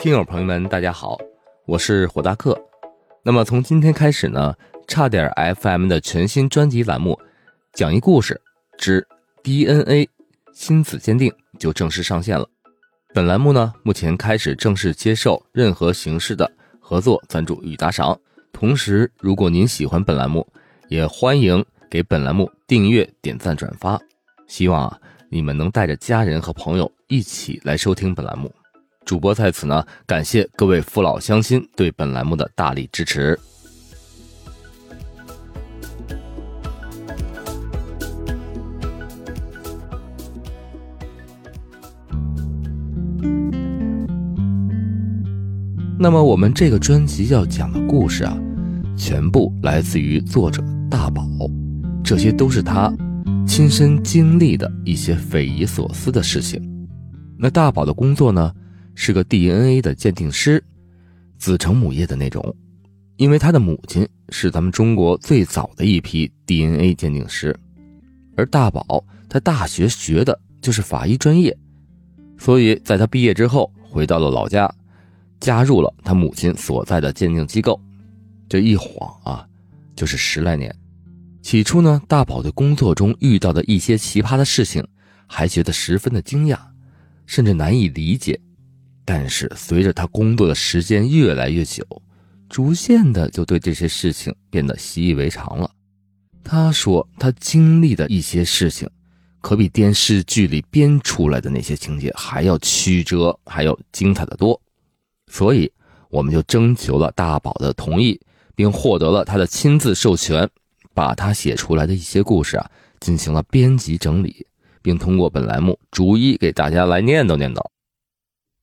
听友朋友们，大家好，我是火大客。那么从今天开始呢，差点 FM 的全新专辑栏目《讲一故事之 DNA 亲子鉴定》就正式上线了。本栏目呢，目前开始正式接受任何形式的合作赞助与打赏。同时，如果您喜欢本栏目，也欢迎给本栏目订阅、点赞、转发。希望啊，你们能带着家人和朋友一起来收听本栏目。主播在此呢，感谢各位父老乡亲对本栏目的大力支持。那么，我们这个专辑要讲的故事啊，全部来自于作者大宝，这些都是他亲身经历的一些匪夷所思的事情。那大宝的工作呢，是个 DNA 的鉴定师，子承母业的那种，因为他的母亲是咱们中国最早的一批 DNA 鉴定师，而大宝他大学学的就是法医专业，所以在他毕业之后回到了老家。加入了他母亲所在的鉴定机构，这一晃啊，就是十来年。起初呢，大宝对工作中遇到的一些奇葩的事情，还觉得十分的惊讶，甚至难以理解。但是随着他工作的时间越来越久，逐渐的就对这些事情变得习以为常了。他说，他经历的一些事情，可比电视剧里编出来的那些情节还要曲折，还要精彩的多。所以，我们就征求了大宝的同意，并获得了他的亲自授权，把他写出来的一些故事啊进行了编辑整理，并通过本栏目逐一给大家来念叨念叨。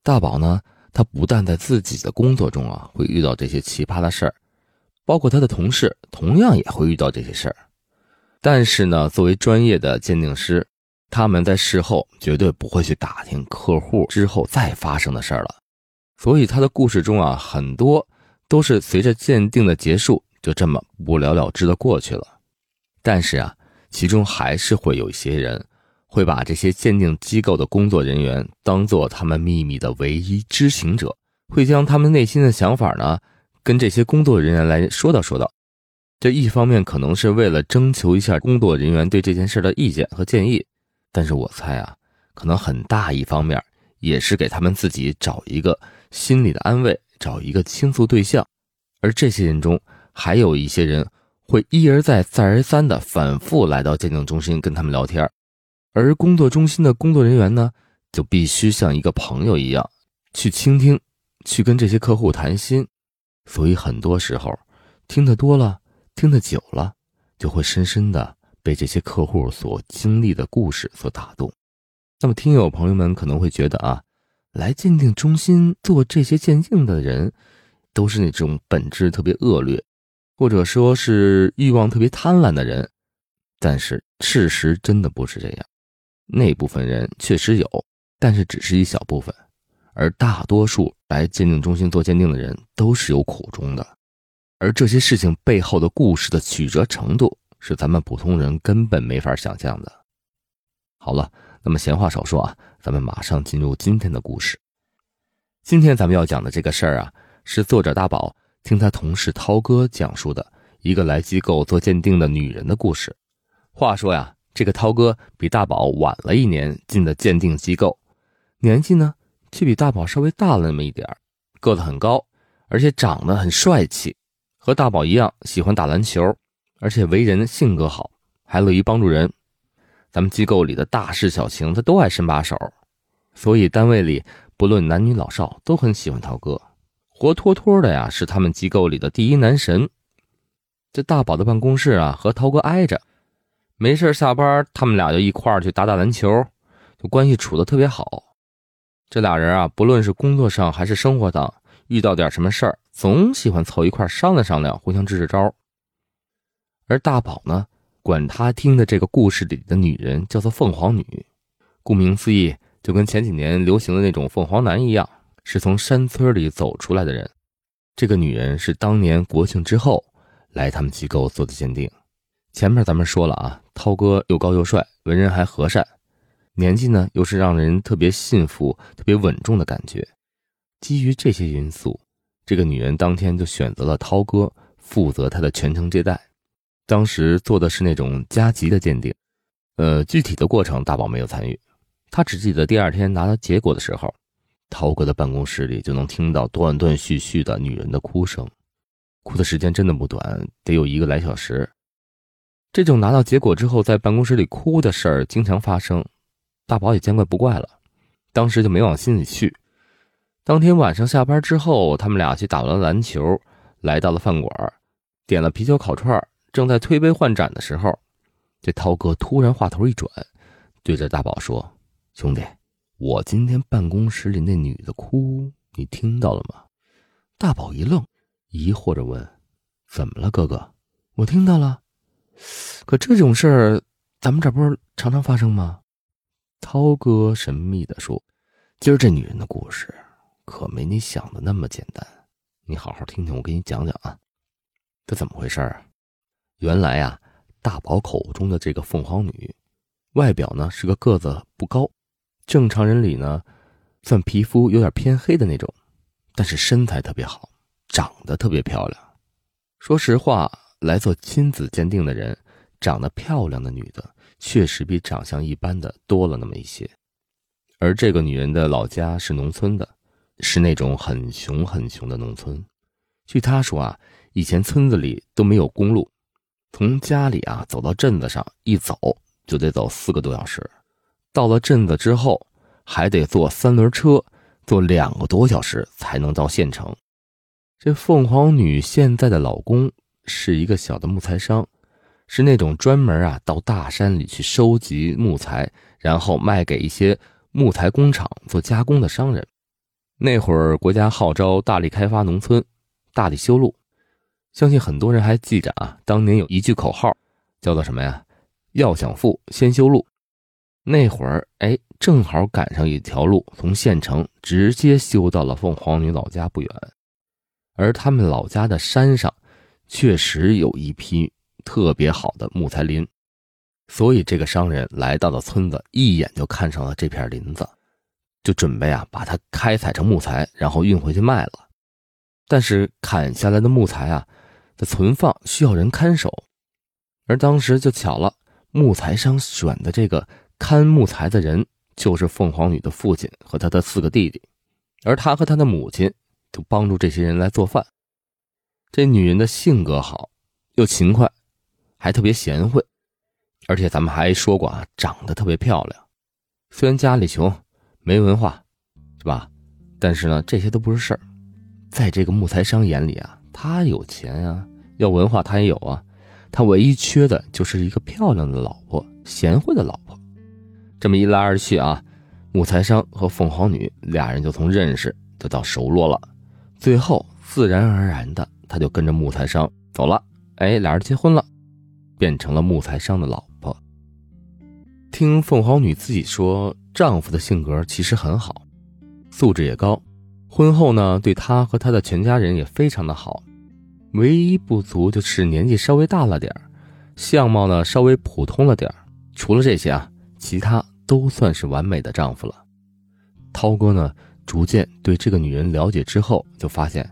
大宝呢，他不但在自己的工作中啊会遇到这些奇葩的事儿，包括他的同事同样也会遇到这些事儿，但是呢，作为专业的鉴定师，他们在事后绝对不会去打听客户之后再发生的事儿了。所以他的故事中啊，很多都是随着鉴定的结束，就这么不了了之的过去了。但是啊，其中还是会有一些人，会把这些鉴定机构的工作人员当做他们秘密的唯一知情者，会将他们内心的想法呢，跟这些工作人员来说道说道。这一方面可能是为了征求一下工作人员对这件事的意见和建议，但是我猜啊，可能很大一方面也是给他们自己找一个。心理的安慰，找一个倾诉对象，而这些人中，还有一些人会一而再、再而三的反复来到鉴定中心跟他们聊天，而工作中心的工作人员呢，就必须像一个朋友一样去倾听，去跟这些客户谈心，所以很多时候，听得多了，听得久了，就会深深的被这些客户所经历的故事所打动。那么，听友朋友们可能会觉得啊。来鉴定中心做这些鉴定的人，都是那种本质特别恶劣，或者说是欲望特别贪婪的人。但是事实真的不是这样，那部分人确实有，但是只是一小部分，而大多数来鉴定中心做鉴定的人都是有苦衷的，而这些事情背后的故事的曲折程度，是咱们普通人根本没法想象的。好了。那么闲话少说啊，咱们马上进入今天的故事。今天咱们要讲的这个事儿啊，是作者大宝听他同事涛哥讲述的一个来机构做鉴定的女人的故事。话说呀，这个涛哥比大宝晚了一年进的鉴定机构，年纪呢却比大宝稍微大了那么一点个子很高，而且长得很帅气，和大宝一样喜欢打篮球，而且为人性格好，还乐于帮助人。咱们机构里的大事小情，他都爱伸把手，所以单位里不论男女老少都很喜欢涛哥，活脱脱的呀是他们机构里的第一男神。这大宝的办公室啊和涛哥挨着，没事下班他们俩就一块儿去打打篮球，就关系处的特别好。这俩人啊，不论是工作上还是生活上，遇到点什么事儿，总喜欢凑一块商量商量，互相支支招。而大宝呢？管他听的这个故事里的女人叫做凤凰女，顾名思义，就跟前几年流行的那种凤凰男一样，是从山村里走出来的人。这个女人是当年国庆之后来他们机构做的鉴定。前面咱们说了啊，涛哥又高又帅，为人还和善，年纪呢又是让人特别信服、特别稳重的感觉。基于这些因素，这个女人当天就选择了涛哥负责她的全程接待。当时做的是那种加急的鉴定，呃，具体的过程大宝没有参与，他只记得第二天拿到结果的时候，涛哥的办公室里就能听到断断续续的女人的哭声，哭的时间真的不短，得有一个来小时。这种拿到结果之后在办公室里哭的事儿经常发生，大宝也见怪不怪了，当时就没往心里去。当天晚上下班之后，他们俩去打完篮球，来到了饭馆，点了啤酒烤串，正在推杯换盏的时候，这涛哥突然话头一转，对着大宝说：“兄弟，我今天办公室里那女的哭，你听到了吗？”大宝一愣，疑惑着问：“怎么了，哥哥？我听到了，可这种事儿，咱们这不是常常发生吗？”涛哥神秘地说：“今儿这女人的故事。”可没你想的那么简单，你好好听听，我给你讲讲啊，这怎么回事啊？原来啊，大宝口中的这个凤凰女，外表呢是个个子不高，正常人里呢，算皮肤有点偏黑的那种，但是身材特别好，长得特别漂亮。说实话，来做亲子鉴定的人，长得漂亮的女的确实比长相一般的多了那么一些。而这个女人的老家是农村的。是那种很穷很穷的农村，据他说啊，以前村子里都没有公路，从家里啊走到镇子上一走就得走四个多小时，到了镇子之后还得坐三轮车，坐两个多小时才能到县城。这凤凰女现在的老公是一个小的木材商，是那种专门啊到大山里去收集木材，然后卖给一些木材工厂做加工的商人。那会儿，国家号召大力开发农村，大力修路。相信很多人还记着啊，当年有一句口号，叫做什么呀？要想富，先修路。那会儿，哎，正好赶上一条路从县城直接修到了凤凰女老家不远。而他们老家的山上，确实有一批特别好的木材林，所以这个商人来到了村子，一眼就看上了这片林子。就准备啊，把它开采成木材，然后运回去卖了。但是砍下来的木材啊，的存放需要人看守，而当时就巧了，木材商选的这个看木材的人就是凤凰女的父亲和他的四个弟弟，而他和他的母亲就帮助这些人来做饭。这女人的性格好，又勤快，还特别贤惠，而且咱们还说过啊，长得特别漂亮。虽然家里穷。没文化，是吧？但是呢，这些都不是事儿。在这个木材商眼里啊，他有钱啊，要文化他也有啊。他唯一缺的就是一个漂亮的老婆，贤惠的老婆。这么一来二去啊，木材商和凤凰女俩人就从认识就到熟络了。最后自然而然的，他就跟着木材商走了。哎，俩人结婚了，变成了木材商的老婆。听凤凰女自己说。丈夫的性格其实很好，素质也高，婚后呢，对她和她的全家人也非常的好，唯一不足就是年纪稍微大了点相貌呢稍微普通了点除了这些啊，其他都算是完美的丈夫了。涛哥呢，逐渐对这个女人了解之后，就发现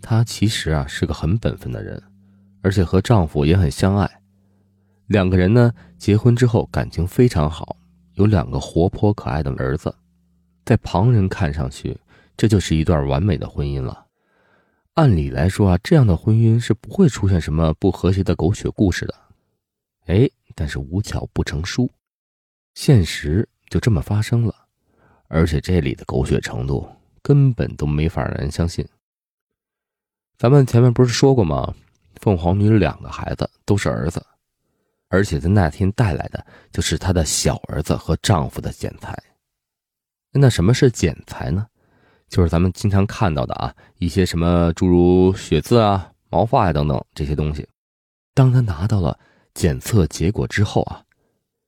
她其实啊是个很本分的人，而且和丈夫也很相爱，两个人呢结婚之后感情非常好。有两个活泼可爱的儿子，在旁人看上去，这就是一段完美的婚姻了。按理来说啊，这样的婚姻是不会出现什么不和谐的狗血故事的。哎，但是无巧不成书，现实就这么发生了，而且这里的狗血程度根本都没法让人相信。咱们前面不是说过吗？凤凰女两个孩子都是儿子。而且在那天带来的就是她的小儿子和丈夫的剪裁。那什么是剪裁呢？就是咱们经常看到的啊，一些什么诸如血渍啊、毛发呀等等这些东西。当他拿到了检测结果之后啊，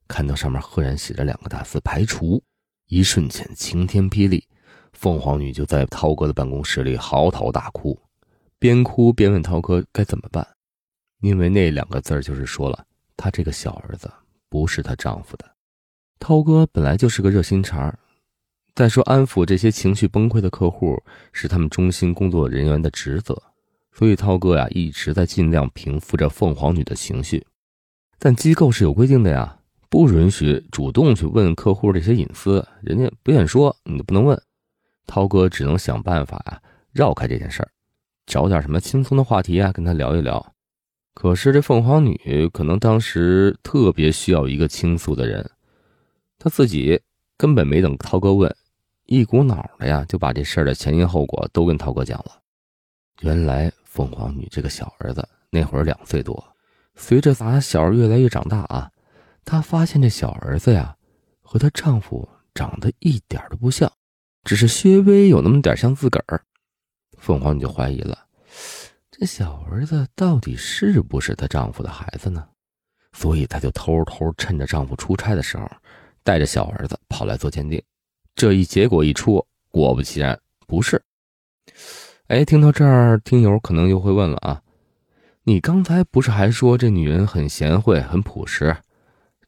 看到上面赫然写着两个大字“排除”，一瞬间晴天霹雳，凤凰女就在涛哥的办公室里嚎啕大哭，边哭边问涛哥该怎么办，因为那两个字就是说了。她这个小儿子不是她丈夫的，涛哥本来就是个热心肠再说，安抚这些情绪崩溃的客户是他们中心工作人员的职责，所以涛哥呀一直在尽量平复着凤凰女的情绪。但机构是有规定的呀，不允许主动去问客户这些隐私，人家不愿意说，你就不能问。涛哥只能想办法呀，绕开这件事儿，找点什么轻松的话题啊，跟他聊一聊。可是这凤凰女可能当时特别需要一个倾诉的人，她自己根本没等涛哥问。一股脑的呀，就把这事儿的前因后果都跟涛哥讲了。原来凤凰女这个小儿子那会儿两岁多，随着咱小儿越来越长大啊，她发现这小儿子呀和她丈夫长得一点都不像，只是稍微有那么点像自个儿。凤凰就怀疑了，这小儿子到底是不是她丈夫的孩子呢？所以她就偷偷趁着丈夫出差的时候，带着小儿子跑来做鉴定。这一结果一出，果不其然，不是。哎，听到这儿，听友可能又会问了啊，你刚才不是还说这女人很贤惠、很朴实，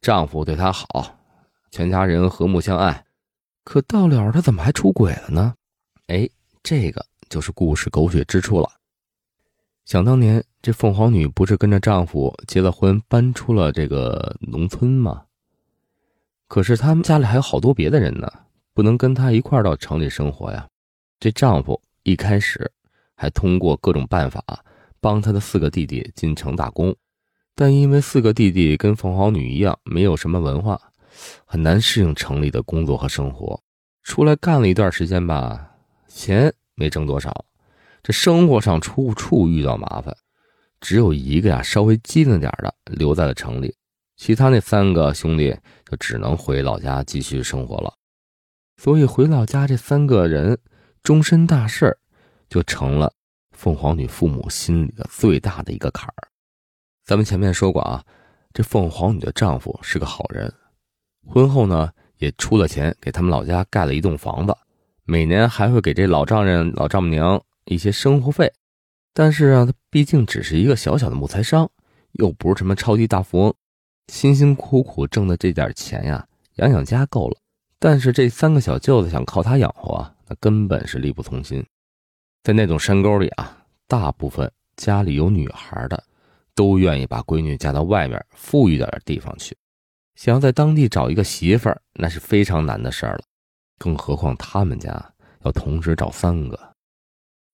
丈夫对她好，全家人和睦相爱，可到了她怎么还出轨了呢？哎，这个就是故事狗血之处了。想当年，这凤凰女不是跟着丈夫结了婚，搬出了这个农村吗？可是他们家里还有好多别的人呢。不能跟她一块到城里生活呀。这丈夫一开始还通过各种办法帮他的四个弟弟进城打工，但因为四个弟弟跟凤凰女一样没有什么文化，很难适应城里的工作和生活。出来干了一段时间吧，钱没挣多少，这生活上处处遇到麻烦。只有一个呀稍微机灵点的留在了城里，其他那三个兄弟就只能回老家继续生活了。所以回老家，这三个人终身大事就成了凤凰女父母心里的最大的一个坎儿。咱们前面说过啊，这凤凰女的丈夫是个好人，婚后呢也出了钱给他们老家盖了一栋房子，每年还会给这老丈人、老丈母娘一些生活费。但是啊，他毕竟只是一个小小的木材商，又不是什么超级大富翁，辛辛苦苦挣的这点钱呀，养养家够了。但是这三个小舅子想靠他养活啊，那根本是力不从心。在那种山沟里啊，大部分家里有女孩的，都愿意把闺女嫁到外面富裕点的地方去。想要在当地找一个媳妇，那是非常难的事儿了。更何况他们家要同时找三个，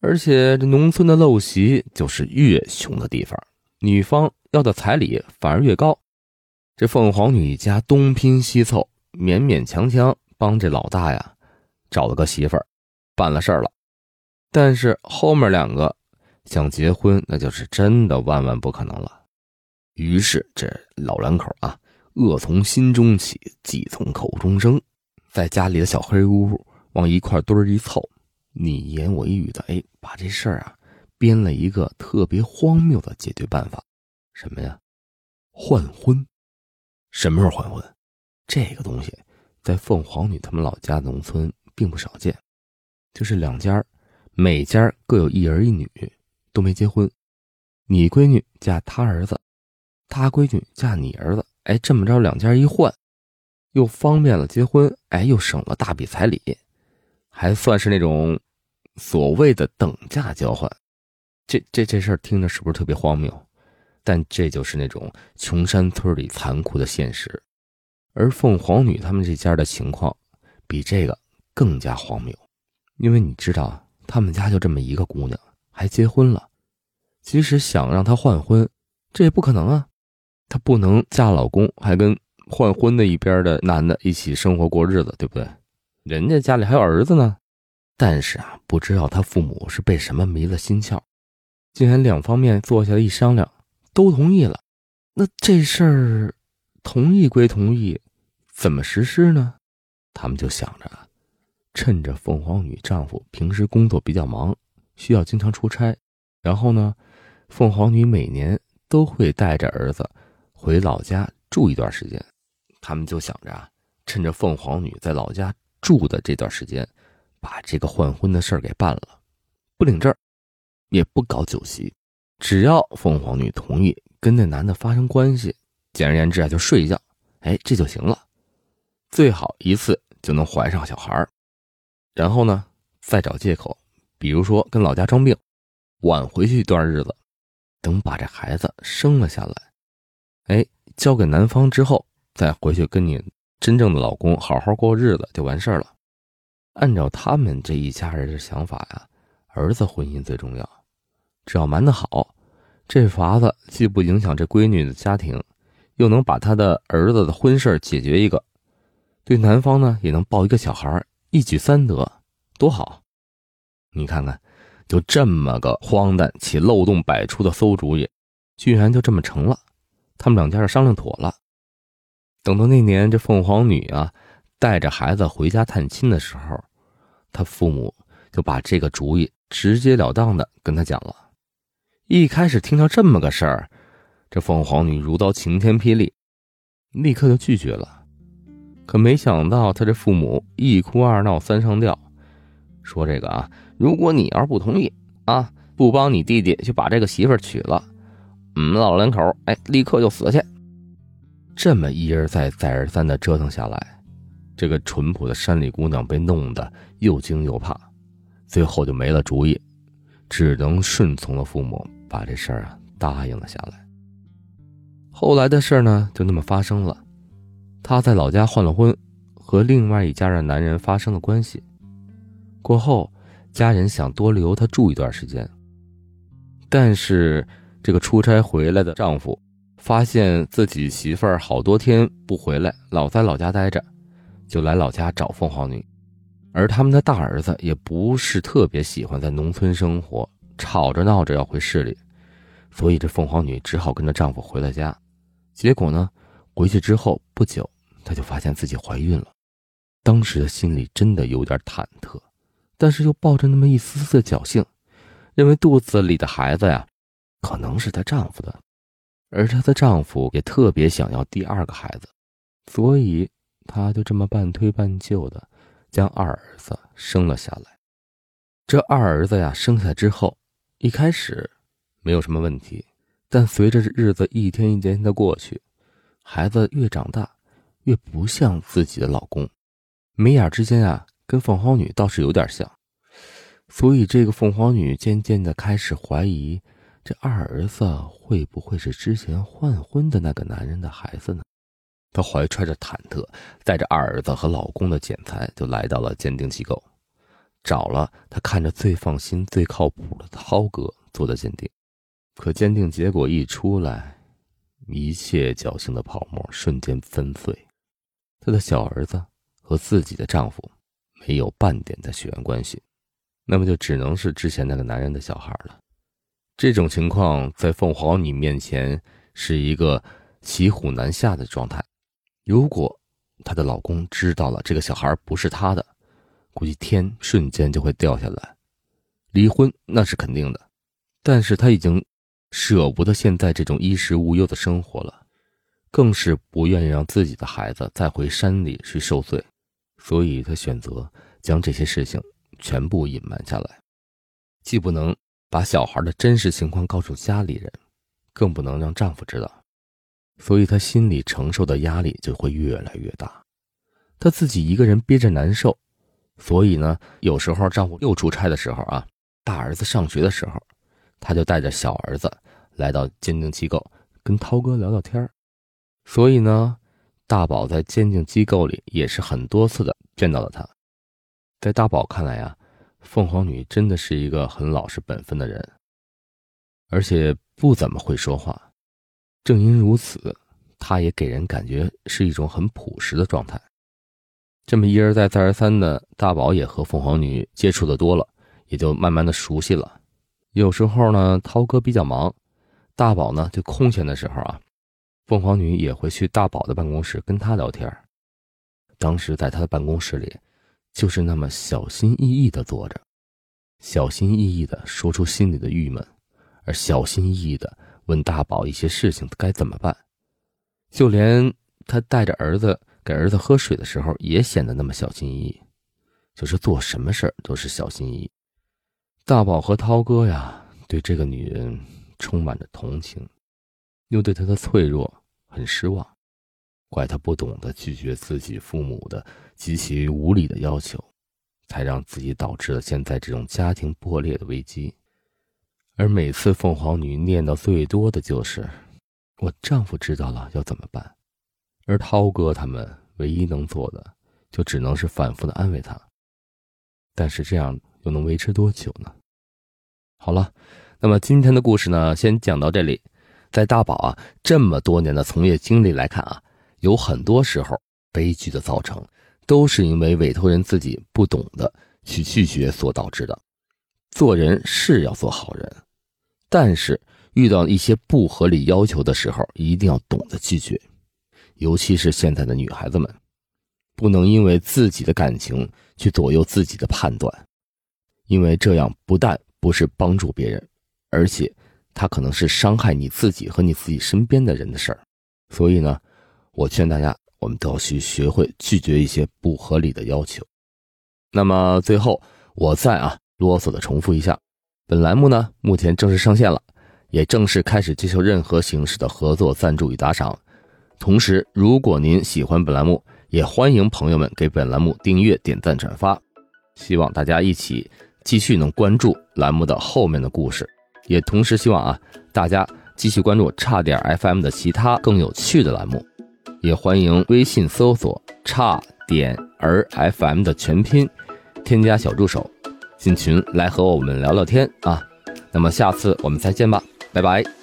而且这农村的陋习就是越穷的地方，女方要的彩礼反而越高。这凤凰女家东拼西凑。勉勉强强帮这老大呀找了个媳妇儿，办了事儿了。但是后面两个想结婚，那就是真的万万不可能了。于是这老两口啊，恶从心中起，计从口中生，在家里的小黑屋往一块堆儿一凑，你一言我一语的，哎，把这事儿啊编了一个特别荒谬的解决办法。什么呀？换婚？什么时候换婚？这个东西，在凤凰女他们老家农村并不少见，就是两家每家各有一儿一女，都没结婚，你闺女嫁他儿子，他闺女嫁你儿子，哎，这么着两家一换，又方便了结婚，哎，又省了大笔彩礼，还算是那种所谓的等价交换。这这这事儿听着是不是特别荒谬？但这就是那种穷山村里残酷的现实。而凤凰女他们这家的情况，比这个更加荒谬，因为你知道，他们家就这么一个姑娘，还结婚了。即使想让她换婚，这也不可能啊！她不能嫁老公，还跟换婚的一边的男的一起生活过日子，对不对？人家家里还有儿子呢。但是啊，不知道他父母是被什么迷了心窍，竟然两方面坐下来一商量，都同意了。那这事儿，同意归同意。怎么实施呢？他们就想着，趁着凤凰女丈夫平时工作比较忙，需要经常出差，然后呢，凤凰女每年都会带着儿子回老家住一段时间。他们就想着，趁着凤凰女在老家住的这段时间，把这个换婚的事儿给办了，不领证，也不搞酒席，只要凤凰女同意跟那男的发生关系，简而言之啊，就睡一觉，哎，这就行了。最好一次就能怀上小孩然后呢，再找借口，比如说跟老家装病，晚回去一段日子，等把这孩子生了下来，哎，交给男方之后，再回去跟你真正的老公好好过日子就完事儿了。按照他们这一家人的想法呀，儿子婚姻最重要，只要瞒得好，这法子既不影响这闺女的家庭，又能把他的儿子的婚事解决一个，对男方呢也能抱一个小孩一举三得，多好！你看看，就这么个荒诞且漏洞百出的馊主意，居然就这么成了。他们两家是商量妥了。等到那年这凤凰女啊带着孩子回家探亲的时候，他父母就把这个主意直截了当的跟他讲了。一开始听到这么个事儿，这凤凰女如遭晴天霹雳，立刻就拒绝了。可没想到，他这父母一哭二闹三上吊，说这个啊，如果你要是不同意啊，不帮你弟弟去把这个媳妇娶了，我们老两口哎，立刻就死去。这么一而再再而三的折腾下来，这个淳朴的山里姑娘被弄得又惊又怕，最后就没了主意，只能顺从了父母，把这事儿啊答应了下来。后来的事儿呢，就那么发生了。她在老家换了婚，和另外一家的男人发生了关系。过后，家人想多留她住一段时间。但是，这个出差回来的丈夫发现自己媳妇儿好多天不回来，老在老家待着，就来老家找凤凰女。而他们的大儿子也不是特别喜欢在农村生活，吵着闹着要回市里，所以这凤凰女只好跟着丈夫回了家。结果呢，回去之后不久。她就发现自己怀孕了，当时的心里真的有点忐忑，但是又抱着那么一丝丝的侥幸，认为肚子里的孩子呀，可能是她丈夫的，而她的丈夫也特别想要第二个孩子，所以她就这么半推半就的将二儿子生了下来。这二儿子呀，生下之后，一开始没有什么问题，但随着日子一天一天的过去，孩子越长大。越不像自己的老公，眉眼之间啊，跟凤凰女倒是有点像，所以这个凤凰女渐渐的开始怀疑，这二儿子会不会是之前换婚的那个男人的孩子呢？她怀揣着忐忑，带着二儿子和老公的剪裁，就来到了鉴定机构，找了她看着最放心、最靠谱的涛哥做的鉴定。可鉴定结果一出来，一切侥幸的泡沫瞬间粉碎。她的小儿子和自己的丈夫没有半点的血缘关系，那么就只能是之前那个男人的小孩了。这种情况在凤凰女面前是一个骑虎难下的状态。如果她的老公知道了这个小孩不是他的，估计天瞬间就会掉下来，离婚那是肯定的。但是她已经舍不得现在这种衣食无忧的生活了。更是不愿意让自己的孩子再回山里去受罪，所以她选择将这些事情全部隐瞒下来，既不能把小孩的真实情况告诉家里人，更不能让丈夫知道，所以她心里承受的压力就会越来越大。她自己一个人憋着难受，所以呢，有时候丈夫又出差的时候啊，大儿子上学的时候，她就带着小儿子来到鉴定机构，跟涛哥聊聊天。所以呢，大宝在鉴定机构里也是很多次的见到了他。在大宝看来啊，凤凰女真的是一个很老实本分的人，而且不怎么会说话。正因如此，她也给人感觉是一种很朴实的状态。这么一而再再而三的，大宝也和凤凰女接触的多了，也就慢慢的熟悉了。有时候呢，涛哥比较忙，大宝呢就空闲的时候啊。凤凰女也会去大宝的办公室跟他聊天。当时在他的办公室里，就是那么小心翼翼的坐着，小心翼翼的说出心里的郁闷，而小心翼翼的问大宝一些事情该怎么办。就连他带着儿子给儿子喝水的时候，也显得那么小心翼翼，就是做什么事儿都是小心翼翼。大宝和涛哥呀，对这个女人充满着同情。又对她的脆弱很失望，怪她不懂得拒绝自己父母的极其无理的要求，才让自己导致了现在这种家庭破裂的危机。而每次凤凰女念叨最多的就是：“我丈夫知道了要怎么办？”而涛哥他们唯一能做的，就只能是反复的安慰她。但是这样又能维持多久呢？好了，那么今天的故事呢，先讲到这里。在大宝啊这么多年的从业经历来看啊，有很多时候悲剧的造成，都是因为委托人自己不懂得去拒绝所导致的。做人是要做好人，但是遇到一些不合理要求的时候，一定要懂得拒绝。尤其是现在的女孩子们，不能因为自己的感情去左右自己的判断，因为这样不但不是帮助别人，而且。他可能是伤害你自己和你自己身边的人的事儿，所以呢，我劝大家，我们都要去学会拒绝一些不合理的要求。那么最后，我再啊啰嗦的重复一下，本栏目呢目前正式上线了，也正式开始接受任何形式的合作赞助与打赏。同时，如果您喜欢本栏目，也欢迎朋友们给本栏目订阅、点赞、转发。希望大家一起继续能关注栏目的后面的故事。也同时希望啊，大家继续关注差点 FM 的其他更有趣的栏目，也欢迎微信搜索“差点儿 FM” 的全拼，添加小助手，进群来和我们聊聊天啊。那么下次我们再见吧，拜拜。